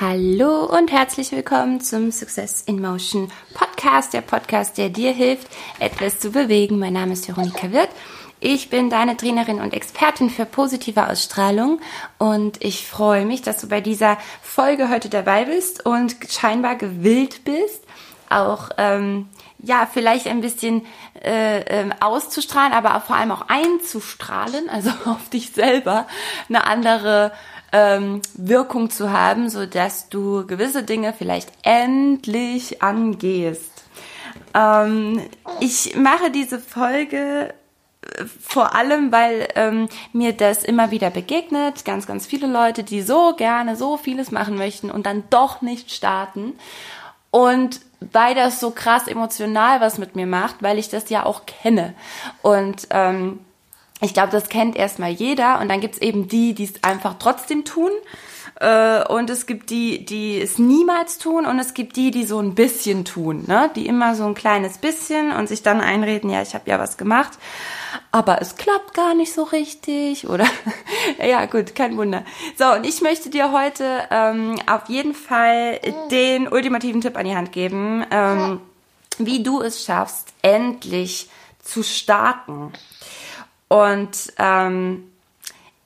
Hallo und herzlich willkommen zum Success in Motion Podcast, der Podcast, der dir hilft, etwas zu bewegen. Mein Name ist Veronika Wirth. Ich bin deine Trainerin und Expertin für positive Ausstrahlung und ich freue mich, dass du bei dieser Folge heute dabei bist und scheinbar gewillt bist, auch ähm, ja vielleicht ein bisschen äh, äh, auszustrahlen, aber vor allem auch einzustrahlen, also auf dich selber eine andere ähm, Wirkung zu haben, so dass du gewisse Dinge vielleicht endlich angehst. Ähm, ich mache diese Folge äh, vor allem, weil ähm, mir das immer wieder begegnet. Ganz, ganz viele Leute, die so gerne so vieles machen möchten und dann doch nicht starten. Und weil das so krass emotional was mit mir macht, weil ich das ja auch kenne. Und ähm, ich glaube, das kennt erstmal jeder und dann gibt's eben die, die es einfach trotzdem tun. Äh, und es gibt die, die es niemals tun und es gibt die, die so ein bisschen tun, ne? die immer so ein kleines bisschen und sich dann einreden, ja, ich habe ja was gemacht, aber es klappt gar nicht so richtig oder ja gut, kein Wunder. So, und ich möchte dir heute ähm, auf jeden Fall den ultimativen Tipp an die Hand geben, ähm, wie du es schaffst, endlich zu starten. Und ähm,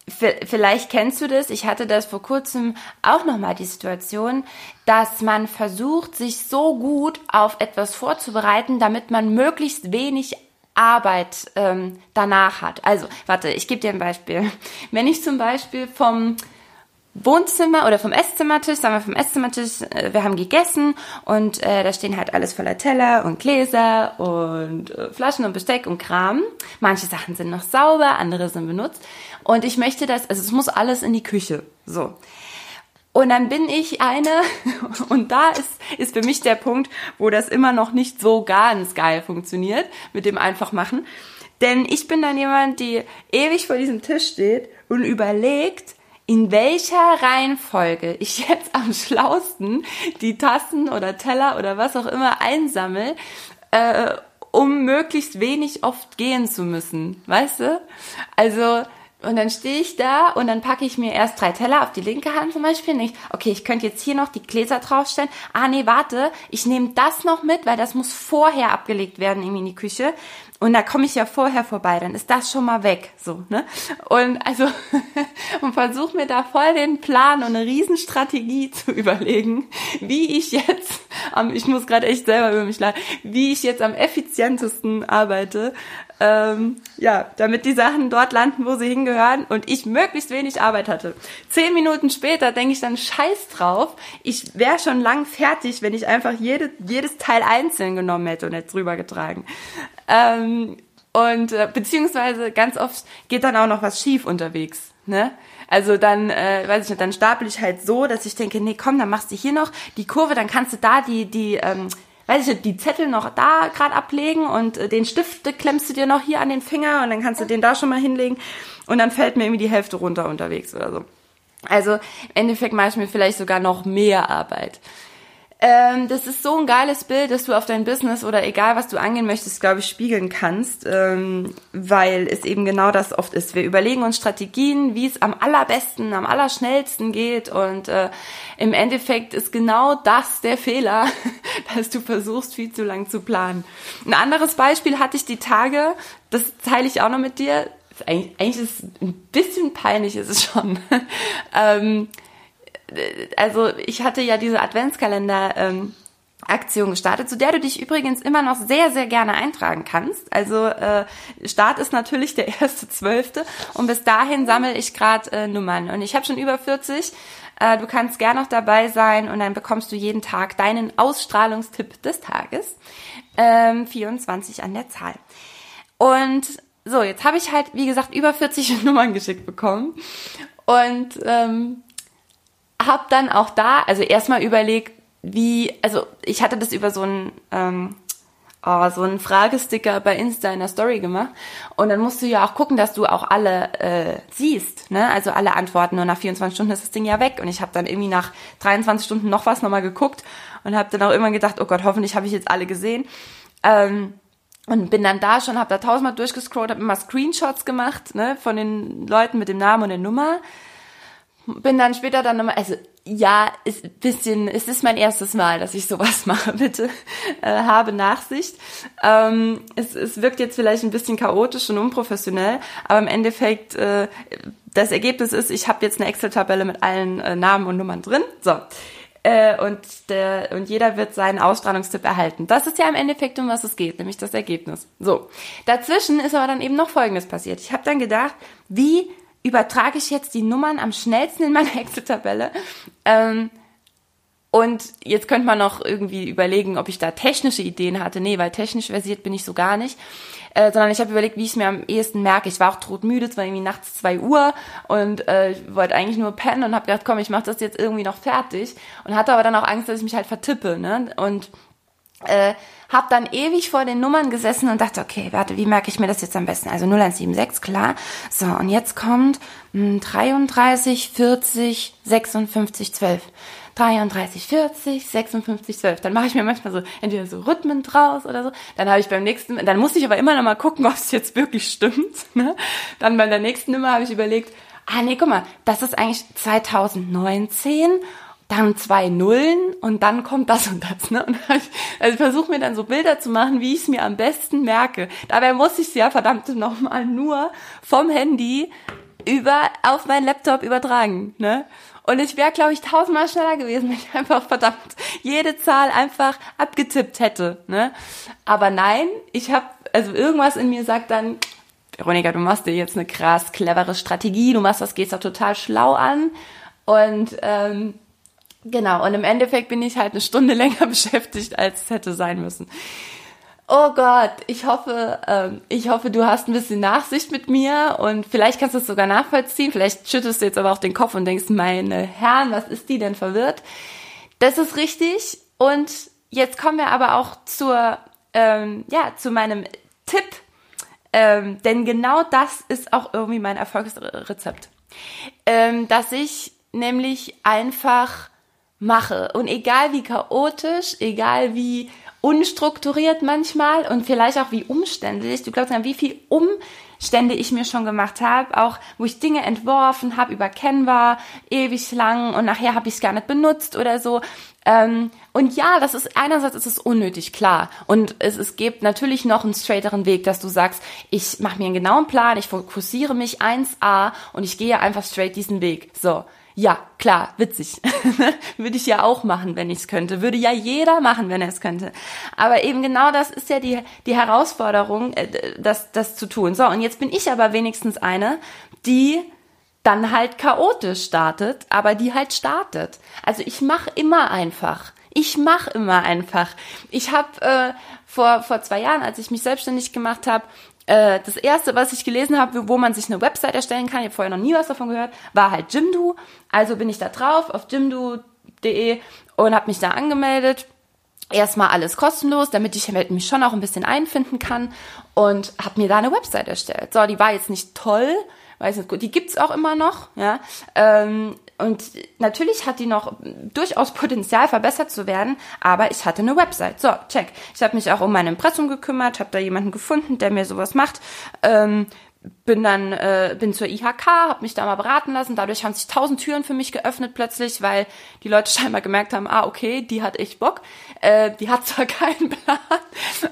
vielleicht kennst du das, ich hatte das vor kurzem auch nochmal die Situation, dass man versucht, sich so gut auf etwas vorzubereiten, damit man möglichst wenig Arbeit ähm, danach hat. Also, warte, ich gebe dir ein Beispiel. Wenn ich zum Beispiel vom Wohnzimmer oder vom Esszimmertisch, sagen wir vom Esszimmertisch, äh, wir haben gegessen und äh, da stehen halt alles voller Teller und Gläser und äh, Flaschen und Besteck und Kram. Manche Sachen sind noch sauber, andere sind benutzt. Und ich möchte das, also es muss alles in die Küche. So. Und dann bin ich eine, und da ist, ist für mich der Punkt, wo das immer noch nicht so ganz geil funktioniert, mit dem einfach machen. Denn ich bin dann jemand, die ewig vor diesem Tisch steht und überlegt, in welcher Reihenfolge ich jetzt am schlausten die Tassen oder Teller oder was auch immer einsammel, äh, um möglichst wenig oft gehen zu müssen. Weißt du? Also, und dann stehe ich da und dann packe ich mir erst drei Teller auf die linke Hand zum Beispiel. Nicht, okay, ich könnte jetzt hier noch die Gläser draufstellen. Ah, nee, warte, ich nehme das noch mit, weil das muss vorher abgelegt werden in die Küche. Und da komme ich ja vorher vorbei, dann ist das schon mal weg, so, ne? Und also, und versuche mir da voll den Plan und eine Riesenstrategie zu überlegen, wie ich jetzt, ich muss gerade echt selber über mich lachen, wie ich jetzt am effizientesten arbeite, ähm, ja, damit die Sachen dort landen, wo sie hingehören und ich möglichst wenig Arbeit hatte. Zehn Minuten später denke ich dann Scheiß drauf. Ich wäre schon lang fertig, wenn ich einfach jede, jedes Teil einzeln genommen hätte und jetzt drüber getragen. Ähm, und äh, beziehungsweise ganz oft geht dann auch noch was schief unterwegs. Ne? Also dann, äh, weiß ich nicht, dann stapel ich halt so, dass ich denke, nee, komm, dann machst du hier noch die Kurve, dann kannst du da die, die, ähm, weiß ich nicht, die Zettel noch da gerade ablegen und äh, den Stift klemmst du dir noch hier an den Finger und dann kannst du den da schon mal hinlegen und dann fällt mir irgendwie die Hälfte runter unterwegs oder so. Also im Endeffekt mache ich mir vielleicht sogar noch mehr Arbeit. Ähm, das ist so ein geiles Bild, dass du auf dein Business oder egal was du angehen möchtest, glaube ich, spiegeln kannst, ähm, weil es eben genau das oft ist. Wir überlegen uns Strategien, wie es am allerbesten, am allerschnellsten geht und äh, im Endeffekt ist genau das der Fehler, dass du versuchst, viel zu lang zu planen. Ein anderes Beispiel hatte ich die Tage, das teile ich auch noch mit dir. Eigentlich, eigentlich ist es ein bisschen peinlich, ist es schon. ähm, also ich hatte ja diese Adventskalender ähm, Aktion gestartet, zu der du dich übrigens immer noch sehr, sehr gerne eintragen kannst. Also äh, Start ist natürlich der erste zwölfte und bis dahin sammle ich gerade äh, Nummern und ich habe schon über 40. Äh, du kannst gerne noch dabei sein und dann bekommst du jeden Tag deinen Ausstrahlungstipp des Tages. Ähm, 24 an der Zahl. Und so, jetzt habe ich halt, wie gesagt, über 40 Nummern geschickt bekommen. Und ähm, habe dann auch da, also erstmal überlegt, wie, also ich hatte das über so ein ähm, oh, so einen Fragesticker bei Insta in der Story gemacht und dann musst du ja auch gucken, dass du auch alle äh, siehst, ne? Also alle Antworten und nach 24 Stunden ist das Ding ja weg und ich habe dann irgendwie nach 23 Stunden noch was nochmal geguckt und habe dann auch immer gedacht, oh Gott, hoffentlich habe ich jetzt alle gesehen. Ähm, und bin dann da schon, habe da tausendmal durchgescrollt, habe immer Screenshots gemacht, ne, von den Leuten mit dem Namen und der Nummer bin dann später dann nochmal, also ja, ist bisschen, es ist mein erstes Mal, dass ich sowas mache, bitte äh, habe Nachsicht. Ähm, es, es wirkt jetzt vielleicht ein bisschen chaotisch und unprofessionell, aber im Endeffekt, äh, das Ergebnis ist, ich habe jetzt eine Excel-Tabelle mit allen äh, Namen und Nummern drin. So. Äh, und, der, und jeder wird seinen Ausstrahlungstipp erhalten. Das ist ja im Endeffekt, um was es geht, nämlich das Ergebnis. So. Dazwischen ist aber dann eben noch Folgendes passiert. Ich habe dann gedacht, wie übertrage ich jetzt die Nummern am schnellsten in meine Excel-Tabelle. Ähm, und jetzt könnte man noch irgendwie überlegen, ob ich da technische Ideen hatte. Nee, weil technisch versiert bin ich so gar nicht. Äh, sondern ich habe überlegt, wie ich es mir am ehesten merke. Ich war auch todmüde, es war irgendwie nachts zwei Uhr und äh, wollte eigentlich nur pennen und habe gedacht, komm, ich mache das jetzt irgendwie noch fertig. Und hatte aber dann auch Angst, dass ich mich halt vertippe. Ne? Und äh, habe dann ewig vor den Nummern gesessen und dachte, okay, warte, wie merke ich mir das jetzt am besten? Also 0176, klar. So, und jetzt kommt mh, 33, 40, 56, 12. 33, 40, 56, 12. Dann mache ich mir manchmal so entweder so Rhythmen draus oder so. Dann habe ich beim nächsten, dann muss ich aber immer noch mal gucken, ob es jetzt wirklich stimmt. Ne? Dann bei der nächsten Nummer habe ich überlegt, ah nee, guck mal, das ist eigentlich 2019 dann zwei Nullen und dann kommt das und das. Ne? Und ich, also ich versuche mir dann so Bilder zu machen, wie ich es mir am besten merke. Dabei muss ich es ja verdammt nochmal nur vom Handy über auf meinen Laptop übertragen. Ne? Und ich wäre, glaube ich, tausendmal schneller gewesen, wenn ich einfach verdammt jede Zahl einfach abgetippt hätte. Ne? Aber nein, ich habe, also irgendwas in mir sagt dann, Veronika, du machst dir jetzt eine krass clevere Strategie, du machst das, gehst doch total schlau an. Und ähm, Genau, und im Endeffekt bin ich halt eine Stunde länger beschäftigt, als es hätte sein müssen. Oh Gott, ich hoffe, ähm, ich hoffe, du hast ein bisschen Nachsicht mit mir und vielleicht kannst du es sogar nachvollziehen. Vielleicht schüttest du jetzt aber auch den Kopf und denkst, meine Herren, was ist die denn verwirrt? Das ist richtig. Und jetzt kommen wir aber auch zur, ähm, ja, zu meinem Tipp. Ähm, denn genau das ist auch irgendwie mein Erfolgsrezept. Ähm, dass ich nämlich einfach mache. Und egal wie chaotisch, egal wie unstrukturiert manchmal und vielleicht auch wie umständlich, du glaubst an, wie viel Umstände ich mir schon gemacht habe, auch wo ich Dinge entworfen habe über Canva, ewig lang und nachher habe ich es gar nicht benutzt oder so. Ähm, und ja, das ist einerseits ist es unnötig, klar. Und es, es gibt natürlich noch einen straighteren Weg, dass du sagst, ich mache mir einen genauen Plan, ich fokussiere mich 1a und ich gehe einfach straight diesen Weg. So. Ja, klar, witzig. Würde ich ja auch machen, wenn ich es könnte. Würde ja jeder machen, wenn er es könnte. Aber eben genau das ist ja die, die Herausforderung, äh, das, das zu tun. So, und jetzt bin ich aber wenigstens eine, die dann halt chaotisch startet, aber die halt startet. Also ich mache immer einfach. Ich mache immer einfach. Ich habe äh, vor, vor zwei Jahren, als ich mich selbstständig gemacht habe, äh, das erste, was ich gelesen habe, wo man sich eine Website erstellen kann, ich habe vorher noch nie was davon gehört, war halt Jimdo. Also bin ich da drauf auf jimdo.de und habe mich da angemeldet. Erstmal alles kostenlos, damit ich mich schon auch ein bisschen einfinden kann und habe mir da eine Website erstellt. So, die war jetzt nicht toll, weiß nicht gut, die gibt's auch immer noch, ja. Ähm, und natürlich hat die noch durchaus Potenzial, verbessert zu werden, aber ich hatte eine Website. So, check. Ich habe mich auch um mein Impressum gekümmert, habe da jemanden gefunden, der mir sowas macht. Ähm, bin dann äh, bin zur IHK, habe mich da mal beraten lassen. Dadurch haben sich tausend Türen für mich geöffnet plötzlich, weil die Leute scheinbar gemerkt haben, ah okay, die hat echt Bock. Äh, die hat zwar keinen Plan,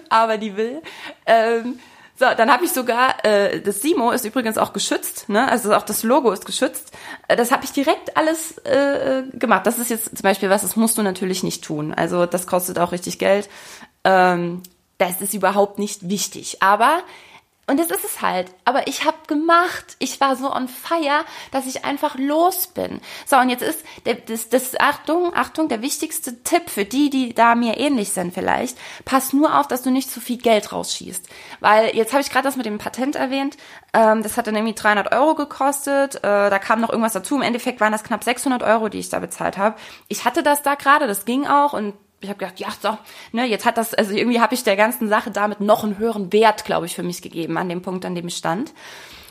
aber die will. Ähm, so, dann habe ich sogar, äh, das Simo ist übrigens auch geschützt, ne? also auch das Logo ist geschützt. Äh, das habe ich direkt alles äh, gemacht. Das ist jetzt zum Beispiel was, das musst du natürlich nicht tun. Also das kostet auch richtig Geld. Ähm, das ist überhaupt nicht wichtig. Aber und das ist es halt. Aber ich habe gemacht. Ich war so on fire, dass ich einfach los bin. So, und jetzt ist der, das, das, Achtung, Achtung, der wichtigste Tipp für die, die da mir ähnlich sind vielleicht. Pass nur auf, dass du nicht zu viel Geld rausschießt. Weil jetzt habe ich gerade das mit dem Patent erwähnt. Ähm, das hat dann irgendwie 300 Euro gekostet. Äh, da kam noch irgendwas dazu. Im Endeffekt waren das knapp 600 Euro, die ich da bezahlt habe. Ich hatte das da gerade, das ging auch und ich habe gedacht, ja, so, ne, jetzt hat das, also irgendwie habe ich der ganzen Sache damit noch einen höheren Wert, glaube ich, für mich gegeben, an dem Punkt, an dem ich stand.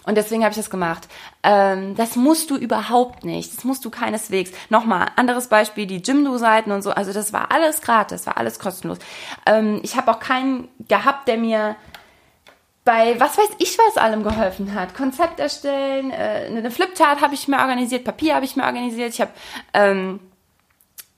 Und deswegen habe ich das gemacht. Ähm, das musst du überhaupt nicht. Das musst du keineswegs. Nochmal, anderes Beispiel, die Jimdo-Seiten und so. Also das war alles gratis, war alles kostenlos. Ähm, ich habe auch keinen gehabt, der mir bei was weiß ich, was allem geholfen hat. Konzept erstellen, äh, eine Flipchart habe ich mir organisiert, Papier habe ich mir organisiert, ich habe ähm, äh,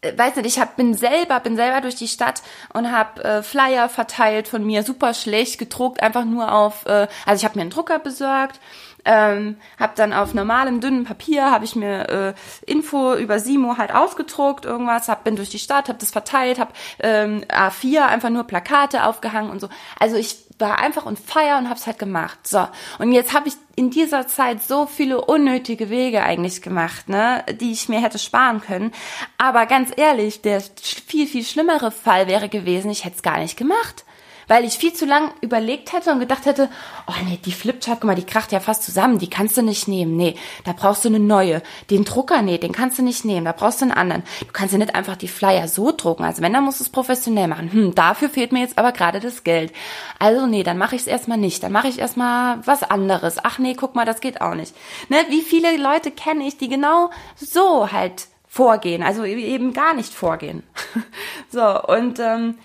weiß nicht, ich hab, bin selber, bin selber durch die Stadt und habe äh, Flyer verteilt von mir, super schlecht gedruckt, einfach nur auf, äh, also ich habe mir einen Drucker besorgt, ähm, habe dann auf normalem dünnen Papier habe ich mir äh, Info über Simo halt ausgedruckt, irgendwas, hab, bin durch die Stadt, habe das verteilt, habe ähm, A4 einfach nur Plakate aufgehangen und so. Also ich war einfach on fire und hab's halt gemacht. So. Und jetzt habe ich in dieser Zeit so viele unnötige Wege eigentlich gemacht, ne, die ich mir hätte sparen können. Aber ganz ehrlich, der viel, viel schlimmere Fall wäre gewesen, ich hätte es gar nicht gemacht weil ich viel zu lang überlegt hätte und gedacht hätte, oh nee, die Flipchart, guck mal, die kracht ja fast zusammen, die kannst du nicht nehmen. Nee, da brauchst du eine neue. Den Drucker, nee, den kannst du nicht nehmen, da brauchst du einen anderen. Du kannst ja nicht einfach die Flyer so drucken. Also wenn, dann musst du es professionell machen. Hm, dafür fehlt mir jetzt aber gerade das Geld. Also nee, dann mache ich es erstmal nicht. Dann mache ich erstmal was anderes. Ach nee, guck mal, das geht auch nicht. Ne, wie viele Leute kenne ich, die genau so halt vorgehen, also eben gar nicht vorgehen. so, und ähm,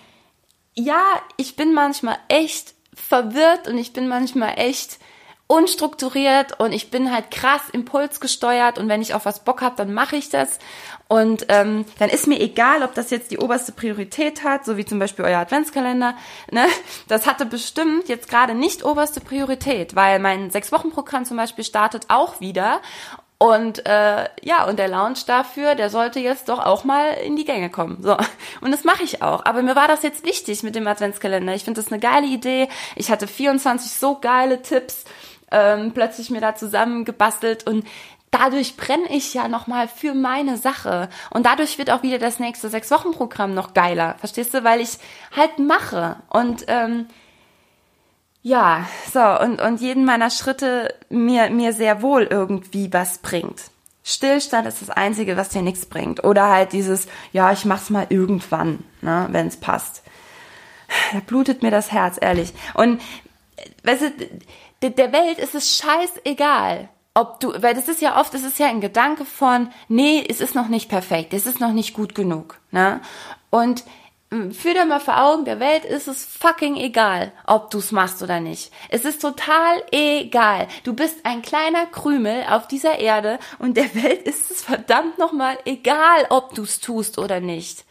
ja, ich bin manchmal echt verwirrt und ich bin manchmal echt unstrukturiert und ich bin halt krass impulsgesteuert und wenn ich auf was Bock habe, dann mache ich das und ähm, dann ist mir egal, ob das jetzt die oberste Priorität hat, so wie zum Beispiel euer Adventskalender. Ne? Das hatte bestimmt jetzt gerade nicht oberste Priorität, weil mein Sechs-Wochen-Programm zum Beispiel startet auch wieder und äh, ja, und der Lounge dafür, der sollte jetzt doch auch mal in die Gänge kommen. So. Und das mache ich auch. Aber mir war das jetzt wichtig mit dem Adventskalender. Ich finde das eine geile Idee. Ich hatte 24 so geile Tipps ähm, plötzlich mir da zusammengebastelt und dadurch brenne ich ja nochmal für meine Sache. Und dadurch wird auch wieder das nächste Sechs-Wochen-Programm noch geiler. Verstehst du? Weil ich halt mache. Und ähm, ja, so, und, und jeden meiner Schritte mir, mir sehr wohl irgendwie was bringt. Stillstand ist das Einzige, was dir nichts bringt. Oder halt dieses, ja, ich mach's mal irgendwann, ne, wenn es passt. Da blutet mir das Herz, ehrlich. Und, weißt du, der Welt ist es scheißegal, ob du, weil das ist ja oft, das ist ja ein Gedanke von, nee, es ist noch nicht perfekt, es ist noch nicht gut genug, ne? Und Führ dir mal vor Augen, der Welt ist es fucking egal, ob du's machst oder nicht. Es ist total egal. Du bist ein kleiner Krümel auf dieser Erde und der Welt ist es verdammt nochmal egal, ob du's tust oder nicht.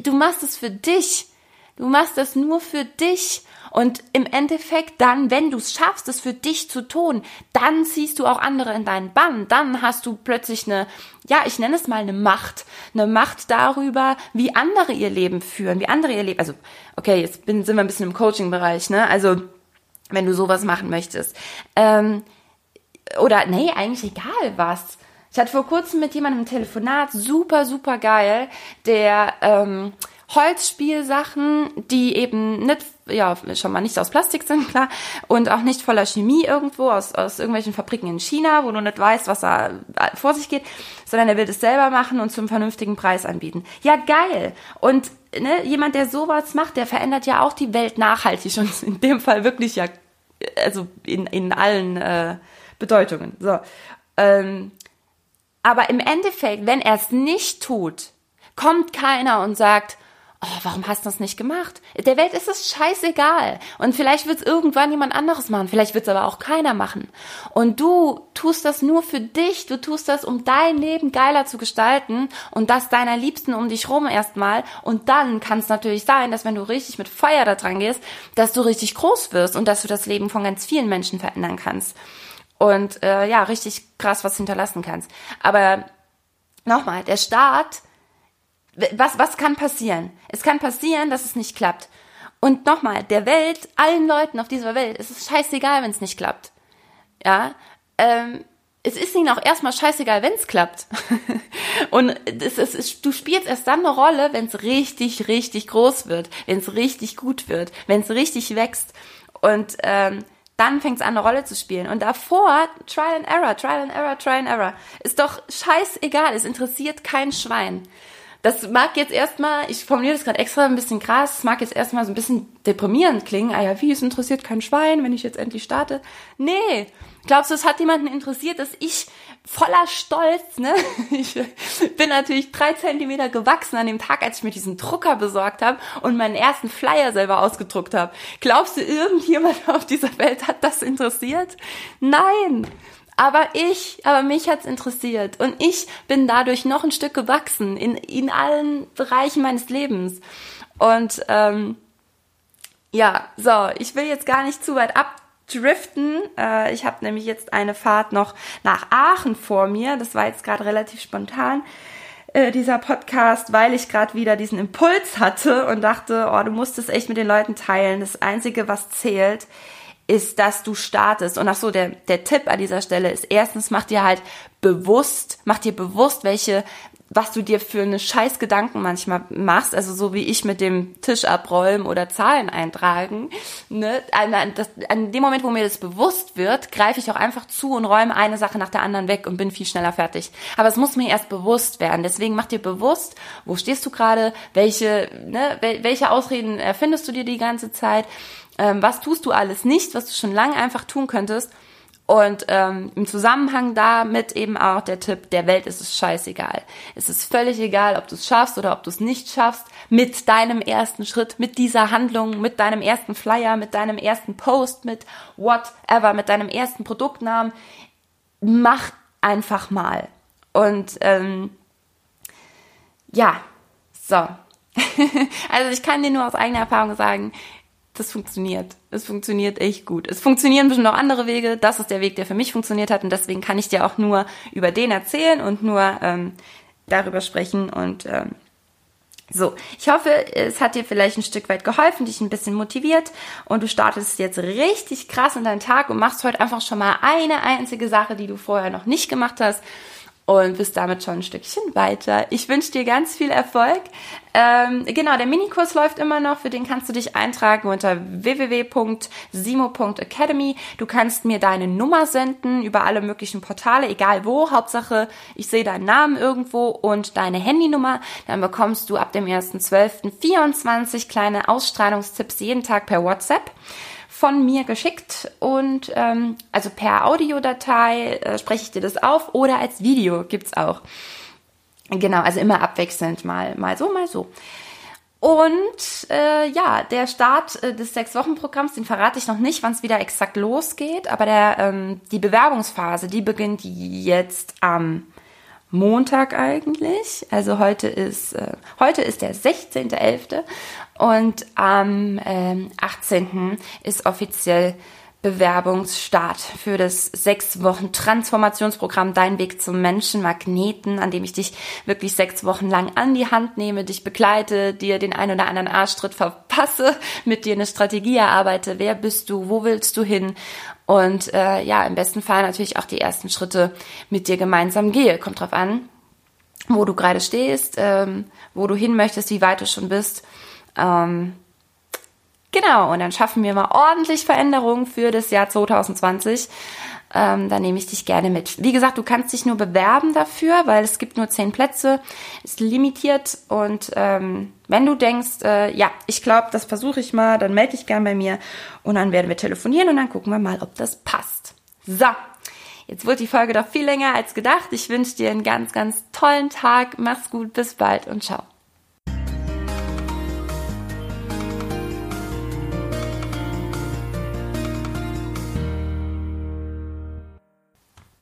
Du machst es für dich. Du machst es nur für dich. Und im Endeffekt dann, wenn du es schaffst, es für dich zu tun, dann ziehst du auch andere in deinen Bann. Dann hast du plötzlich eine, ja, ich nenne es mal eine Macht. Eine Macht darüber, wie andere ihr Leben führen, wie andere ihr Leben, also, okay, jetzt bin, sind wir ein bisschen im Coaching-Bereich, ne? Also, wenn du sowas machen möchtest. Ähm, oder, nee, eigentlich egal was. Ich hatte vor kurzem mit jemandem ein Telefonat, super, super geil, der, ähm, Holzspielsachen, die eben nicht, ja, schon mal nicht aus Plastik sind, klar, und auch nicht voller Chemie irgendwo aus, aus irgendwelchen Fabriken in China, wo du nicht weißt, was da vor sich geht, sondern er will das selber machen und zum vernünftigen Preis anbieten. Ja, geil. Und ne, jemand, der sowas macht, der verändert ja auch die Welt nachhaltig und in dem Fall wirklich ja, also in, in allen äh, Bedeutungen. So. Ähm, aber im Endeffekt, wenn er es nicht tut, kommt keiner und sagt, oh, warum hast du das nicht gemacht? Der Welt ist es scheißegal. Und vielleicht wird es irgendwann jemand anderes machen. Vielleicht wird es aber auch keiner machen. Und du tust das nur für dich. Du tust das, um dein Leben geiler zu gestalten und das deiner Liebsten um dich rum erstmal. Und dann kann es natürlich sein, dass wenn du richtig mit Feuer da dran gehst, dass du richtig groß wirst und dass du das Leben von ganz vielen Menschen verändern kannst. Und äh, ja, richtig krass was hinterlassen kannst. Aber nochmal, der Staat was, was kann passieren? Es kann passieren, dass es nicht klappt. Und nochmal, der Welt, allen Leuten auf dieser Welt, es ist scheißegal, wenn es nicht klappt. Ja, ähm, es ist ihnen auch erstmal scheißegal, wenn es klappt. und es, es, es, du spielst erst dann eine Rolle, wenn es richtig, richtig groß wird, wenn es richtig gut wird, wenn es richtig wächst. Und ähm, dann fängt es an, eine Rolle zu spielen. Und davor, Trial and Error, Trial and Error, Trial and Error. Ist doch scheißegal, es interessiert kein Schwein. Das mag jetzt erstmal, ich formuliere das gerade extra ein bisschen krass, es mag jetzt erstmal so ein bisschen deprimierend klingen. Ah ja, wie, es interessiert kein Schwein, wenn ich jetzt endlich starte. Nee, glaubst du, es hat jemanden interessiert, dass ich voller Stolz, ne? Ich bin natürlich drei Zentimeter gewachsen an dem Tag, als ich mir diesen Drucker besorgt habe und meinen ersten Flyer selber ausgedruckt habe. Glaubst du, irgendjemand auf dieser Welt hat das interessiert? Nein. Aber ich, aber mich hat's interessiert und ich bin dadurch noch ein Stück gewachsen in, in allen Bereichen meines Lebens. Und ähm, ja, so, ich will jetzt gar nicht zu weit abdriften. Äh, ich habe nämlich jetzt eine Fahrt noch nach Aachen vor mir. Das war jetzt gerade relativ spontan äh, dieser Podcast, weil ich gerade wieder diesen Impuls hatte und dachte, oh, du musst es echt mit den Leuten teilen. Das Einzige, was zählt, ist, dass du startest. Und ach so, der, der Tipp an dieser Stelle ist erstens, mach dir halt bewusst, mach dir bewusst, welche, was du dir für eine scheiß Gedanken manchmal machst, also so wie ich mit dem Tisch abrollen oder Zahlen eintragen. Ne? An, das, an dem Moment, wo mir das bewusst wird, greife ich auch einfach zu und räume eine Sache nach der anderen weg und bin viel schneller fertig. Aber es muss mir erst bewusst werden. Deswegen mach dir bewusst, wo stehst du gerade, welche, ne, welche Ausreden erfindest du dir die ganze Zeit ähm, was tust du alles nicht, was du schon lange einfach tun könntest. Und ähm, im Zusammenhang damit eben auch der Tipp, der Welt ist es scheißegal. Es ist völlig egal, ob du es schaffst oder ob du es nicht schaffst, mit deinem ersten Schritt, mit dieser Handlung, mit deinem ersten Flyer, mit deinem ersten Post, mit whatever, mit deinem ersten Produktnamen. Mach einfach mal. Und ähm, ja, so. also ich kann dir nur aus eigener Erfahrung sagen, das funktioniert. Es funktioniert echt gut. Es funktionieren bestimmt noch andere Wege. Das ist der Weg, der für mich funktioniert hat. Und deswegen kann ich dir auch nur über den erzählen und nur ähm, darüber sprechen. Und ähm, so, ich hoffe, es hat dir vielleicht ein Stück weit geholfen, dich ein bisschen motiviert und du startest jetzt richtig krass in deinen Tag und machst heute einfach schon mal eine einzige Sache, die du vorher noch nicht gemacht hast und bist damit schon ein Stückchen weiter. Ich wünsche dir ganz viel Erfolg. Ähm, genau, der Minikurs läuft immer noch. Für den kannst du dich eintragen unter www.simo.academy. Du kannst mir deine Nummer senden über alle möglichen Portale, egal wo. Hauptsache, ich sehe deinen Namen irgendwo und deine Handynummer. Dann bekommst du ab dem 1.12. 24 kleine Ausstrahlungstipps jeden Tag per WhatsApp von mir geschickt und ähm, also per Audiodatei äh, spreche ich dir das auf oder als Video gibt's auch. Genau, also immer abwechselnd mal mal so, mal so. Und äh, ja, der Start äh, des Sechs-Wochen-Programms, den verrate ich noch nicht, wann es wieder exakt losgeht, aber der, ähm, die Bewerbungsphase, die beginnt jetzt am Montag eigentlich. Also heute ist, äh, heute ist der 16.11. und am äh, 18. ist offiziell Bewerbungsstart für das sechs Wochen Transformationsprogramm Dein Weg zum Menschenmagneten, an dem ich dich wirklich sechs Wochen lang an die Hand nehme, dich begleite, dir den ein oder anderen Arschtritt verpasse, mit dir eine Strategie erarbeite. Wer bist du? Wo willst du hin? Und äh, ja, im besten Fall natürlich auch die ersten Schritte mit dir gemeinsam gehe. Kommt drauf an, wo du gerade stehst, ähm, wo du hin möchtest, wie weit du schon bist. Ähm, genau, und dann schaffen wir mal ordentlich Veränderungen für das Jahr 2020 ähm, da nehme ich dich gerne mit. Wie gesagt, du kannst dich nur bewerben dafür, weil es gibt nur zehn Plätze, ist limitiert und ähm, wenn du denkst, äh, ja, ich glaube, das versuche ich mal, dann melde dich gern bei mir und dann werden wir telefonieren und dann gucken wir mal, ob das passt. So, jetzt wird die Folge doch viel länger als gedacht. Ich wünsche dir einen ganz, ganz tollen Tag. Mach's gut, bis bald und ciao.